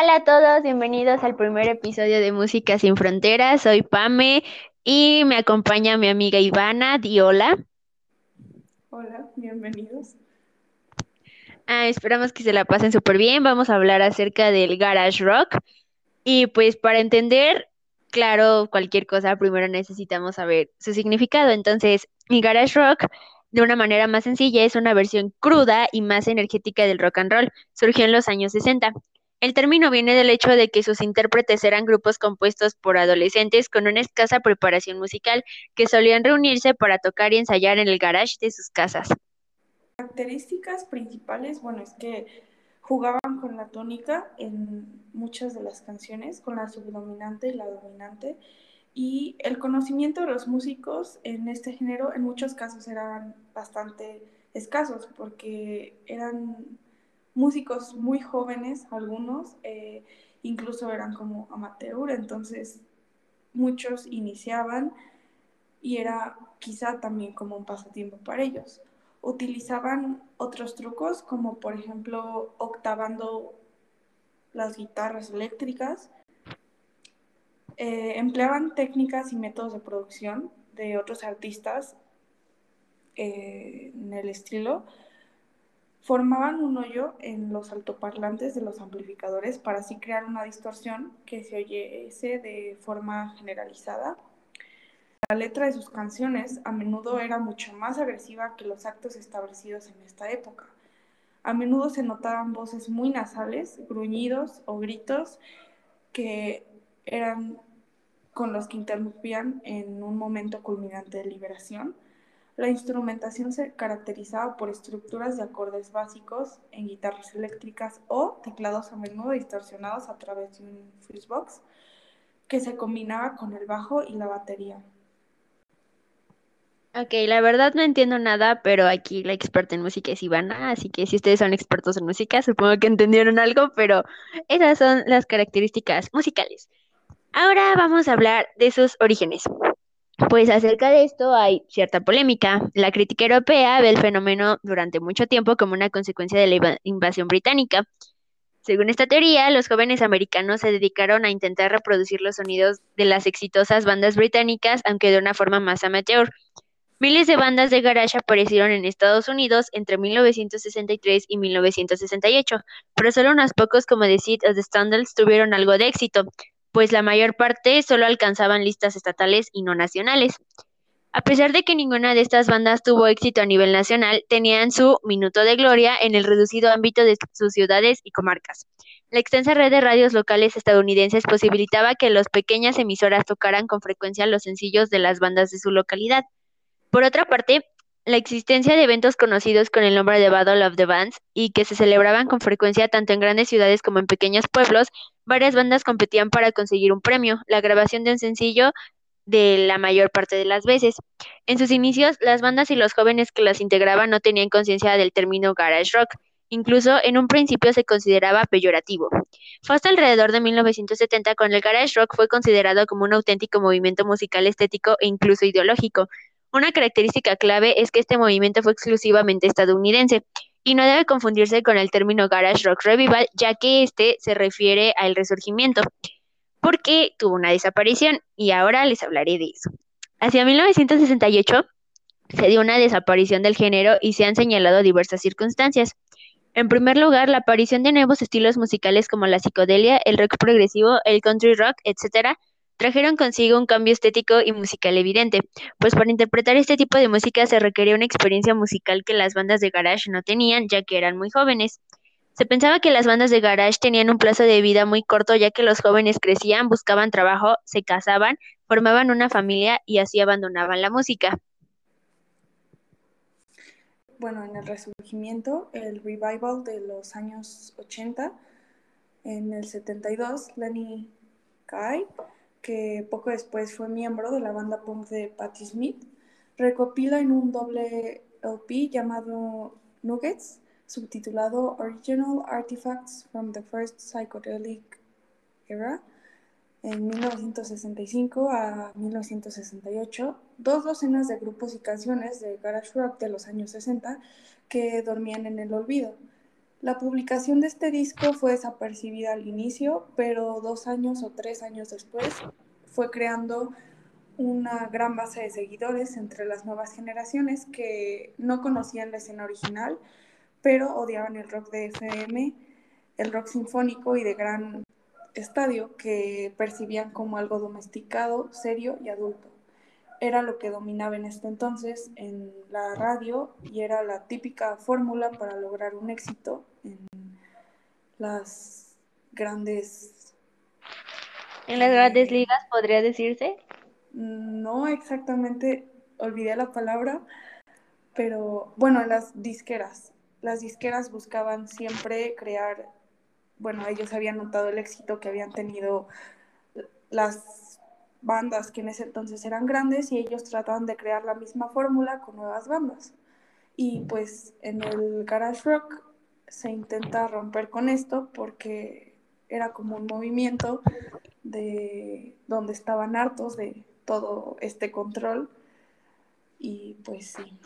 Hola a todos, bienvenidos al primer episodio de Música sin Fronteras. Soy Pame y me acompaña mi amiga Ivana. Di hola. Hola, bienvenidos. Ah, esperamos que se la pasen súper bien. Vamos a hablar acerca del garage rock. Y pues para entender, claro, cualquier cosa, primero necesitamos saber su significado. Entonces, el garage rock, de una manera más sencilla, es una versión cruda y más energética del rock and roll. Surgió en los años 60. El término viene del hecho de que sus intérpretes eran grupos compuestos por adolescentes con una escasa preparación musical que solían reunirse para tocar y ensayar en el garage de sus casas. Características principales, bueno, es que jugaban con la tónica en muchas de las canciones, con la subdominante y la dominante, y el conocimiento de los músicos en este género en muchos casos eran bastante escasos porque eran músicos muy jóvenes, algunos, eh, incluso eran como amateur, entonces muchos iniciaban y era quizá también como un pasatiempo para ellos. Utilizaban otros trucos como por ejemplo octavando las guitarras eléctricas, eh, empleaban técnicas y métodos de producción de otros artistas eh, en el estilo, formaban un hoyo en los altoparlantes de los amplificadores para así crear una distorsión que se oyese de forma generalizada. La letra de sus canciones a menudo era mucho más agresiva que los actos establecidos en esta época. A menudo se notaban voces muy nasales, gruñidos o gritos que eran con los que interrumpían en un momento culminante de liberación la instrumentación se caracterizaba por estructuras de acordes básicos en guitarras eléctricas o teclados a menudo distorsionados a través de un box que se combinaba con el bajo y la batería. Ok, la verdad no entiendo nada, pero aquí la experta en música es Ivana, así que si ustedes son expertos en música, supongo que entendieron algo, pero esas son las características musicales. Ahora vamos a hablar de sus orígenes. Pues acerca de esto hay cierta polémica. La crítica europea ve el fenómeno durante mucho tiempo como una consecuencia de la invasión británica. Según esta teoría, los jóvenes americanos se dedicaron a intentar reproducir los sonidos de las exitosas bandas británicas, aunque de una forma más amateur. Miles de bandas de garage aparecieron en Estados Unidos entre 1963 y 1968, pero solo unos pocos como The Seed of the Standards tuvieron algo de éxito pues la mayor parte solo alcanzaban listas estatales y no nacionales. A pesar de que ninguna de estas bandas tuvo éxito a nivel nacional, tenían su minuto de gloria en el reducido ámbito de sus ciudades y comarcas. La extensa red de radios locales estadounidenses posibilitaba que las pequeñas emisoras tocaran con frecuencia los sencillos de las bandas de su localidad. Por otra parte, la existencia de eventos conocidos con el nombre de Battle of the Bands y que se celebraban con frecuencia tanto en grandes ciudades como en pequeños pueblos, varias bandas competían para conseguir un premio, la grabación de un sencillo de la mayor parte de las veces. En sus inicios, las bandas y los jóvenes que las integraban no tenían conciencia del término garage rock. Incluso en un principio se consideraba peyorativo. Fue hasta alrededor de 1970 cuando el garage rock fue considerado como un auténtico movimiento musical estético e incluso ideológico, una característica clave es que este movimiento fue exclusivamente estadounidense y no debe confundirse con el término Garage Rock Revival, ya que este se refiere al resurgimiento, porque tuvo una desaparición y ahora les hablaré de eso. Hacia 1968 se dio una desaparición del género y se han señalado diversas circunstancias. En primer lugar, la aparición de nuevos estilos musicales como la psicodelia, el rock progresivo, el country rock, etc., trajeron consigo un cambio estético y musical evidente, pues para interpretar este tipo de música se requería una experiencia musical que las bandas de garage no tenían, ya que eran muy jóvenes. Se pensaba que las bandas de garage tenían un plazo de vida muy corto, ya que los jóvenes crecían, buscaban trabajo, se casaban, formaban una familia y así abandonaban la música. Bueno, en el resurgimiento, el revival de los años 80, en el 72, Lenny Kai que poco después fue miembro de la banda punk de Patti Smith, recopila en un doble LP llamado Nuggets, subtitulado Original Artifacts from the First Psychedelic Era, en 1965 a 1968, dos docenas de grupos y canciones de garage rock de los años 60 que dormían en el olvido. La publicación de este disco fue desapercibida al inicio, pero dos años o tres años después fue creando una gran base de seguidores entre las nuevas generaciones que no conocían la escena original, pero odiaban el rock de FM, el rock sinfónico y de gran estadio que percibían como algo domesticado, serio y adulto era lo que dominaba en este entonces en la radio y era la típica fórmula para lograr un éxito en las grandes... En las grandes ligas, podría decirse. No exactamente, olvidé la palabra, pero bueno, las disqueras. Las disqueras buscaban siempre crear, bueno, ellos habían notado el éxito que habían tenido las bandas que en ese entonces eran grandes y ellos trataban de crear la misma fórmula con nuevas bandas. Y pues en el garage rock se intenta romper con esto porque era como un movimiento de donde estaban hartos de todo este control y pues sí.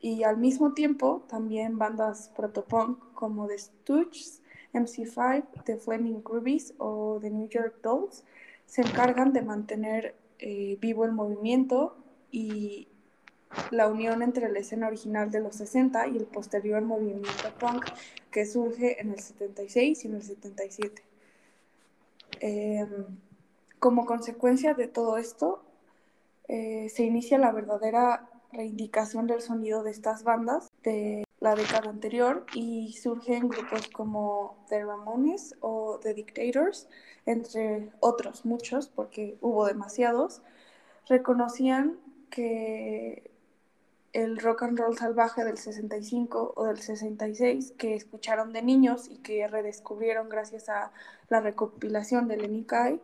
Y al mismo tiempo también bandas protopunk como The Stooges, MC5, The Flaming Groovies o The New York Dolls se encargan de mantener eh, vivo el movimiento y la unión entre la escena original de los 60 y el posterior movimiento punk que surge en el 76 y en el 77. Em, como consecuencia de todo esto, eh, se inicia la verdadera reivindicación del sonido de estas bandas de la década anterior y surgen grupos como The Ramones o The Dictators, entre otros muchos, porque hubo demasiados, reconocían que el rock and roll salvaje del 65 o del 66 que escucharon de niños y que redescubrieron gracias a la recopilación de Lenny Kai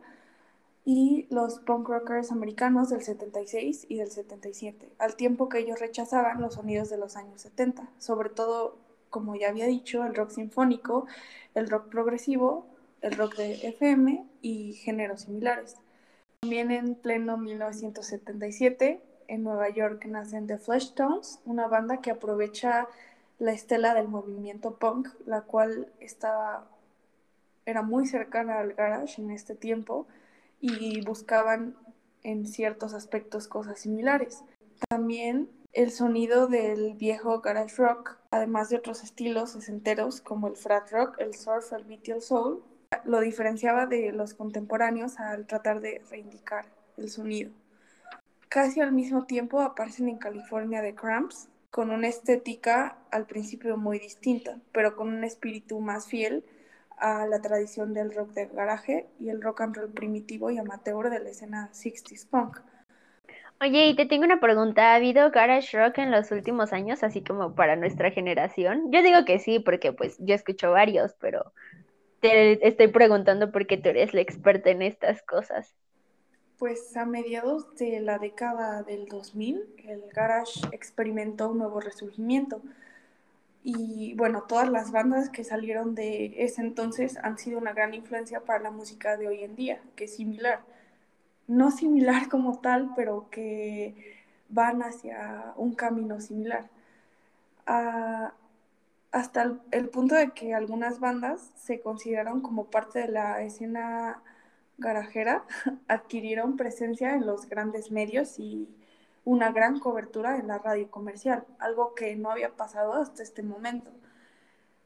y los punk rockers americanos del 76 y del 77, al tiempo que ellos rechazaban los sonidos de los años 70, sobre todo, como ya había dicho, el rock sinfónico, el rock progresivo el rock de FM y géneros similares. También en pleno 1977, en Nueva York nacen The Fleshtones, una banda que aprovecha la estela del movimiento punk, la cual estaba, era muy cercana al garage en este tiempo y buscaban en ciertos aspectos cosas similares. También el sonido del viejo garage rock, además de otros estilos sesenteros como el frat rock, el surf, el beat y el soul, lo diferenciaba de los contemporáneos al tratar de reivindicar el sonido. Casi al mismo tiempo aparecen en California The Cramps, con una estética al principio muy distinta, pero con un espíritu más fiel a la tradición del rock del garaje y el rock and roll primitivo y amateur de la escena 60s punk. Oye, y te tengo una pregunta. ¿Ha habido garage rock en los últimos años, así como para nuestra generación? Yo digo que sí, porque pues yo escucho varios, pero te estoy preguntando porque tú eres la experta en estas cosas. Pues a mediados de la década del 2000, el garage experimentó un nuevo resurgimiento. Y bueno, todas las bandas que salieron de ese entonces han sido una gran influencia para la música de hoy en día, que es similar. No similar como tal, pero que van hacia un camino similar. Ah, hasta el, punto de que algunas bandas se consideraron como parte de la escena garajera, adquirieron presencia en los grandes medios y una gran cobertura en la radio comercial, algo que no había pasado hasta este momento.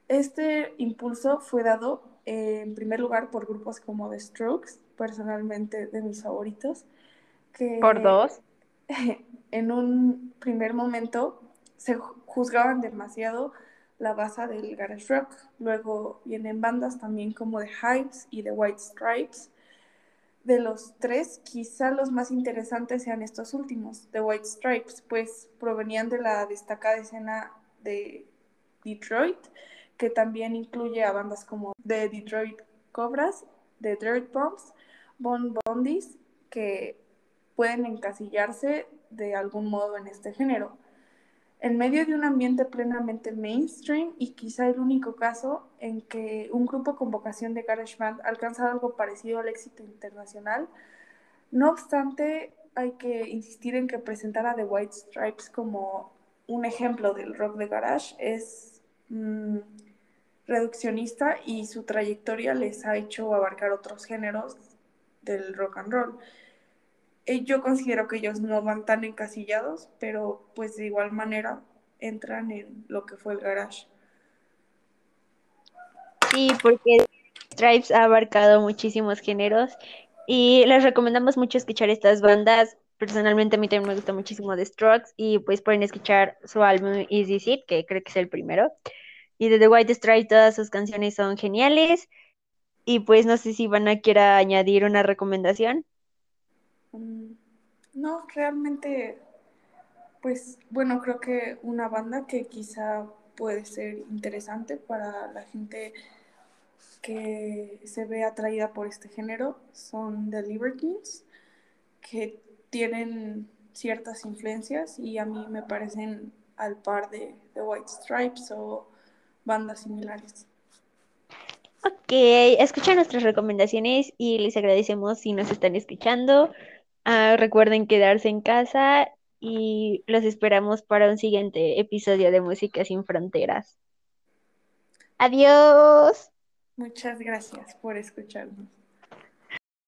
Este impulso fue dado en primer lugar por grupos como The Strokes, personalmente de mis favoritos, que por dos en un primer momento se juzgaban demasiado la base del garage rock. Luego vienen bandas también como The Hypes y The White Stripes. De los tres, quizá los más interesantes sean estos últimos, The White Stripes, pues provenían de la destacada escena de Detroit, que también incluye a bandas como The Detroit Cobras, The Dirt Bombs, Bon Bondis, que pueden encasillarse de algún modo en este género en medio de un ambiente plenamente mainstream y quizá el único caso en que un grupo con vocación de garage band ha alcanzado algo parecido al éxito internacional. No obstante, hay que insistir en que presentar a The White Stripes como un ejemplo del rock de garage es mm, reduccionista y su trayectoria les ha hecho abarcar otros géneros del rock and roll. Eh, yo considero que ellos no van tan encasillados, pero pues de igual manera entran en lo que fue el garage. Sí, porque Stripes ha abarcado muchísimos géneros y les recomendamos mucho escuchar estas bandas. Personalmente a mí también me gusta muchísimo The Strokes y pues pueden escuchar su álbum Easy Seat, que creo que es el primero. Y de The White Stripes todas sus canciones son geniales. Y pues no sé si van a añadir una recomendación. Mm, no, realmente, pues bueno, creo que una banda que quizá puede ser interesante para la gente que se ve atraída por este género son The Libertines, que tienen ciertas influencias y a mí me parecen al par de The White Stripes o bandas similares. Ok, escuchen nuestras recomendaciones y les agradecemos si nos están escuchando. Ah, recuerden quedarse en casa y los esperamos para un siguiente episodio de Música sin Fronteras. Adiós. Muchas gracias por escucharnos.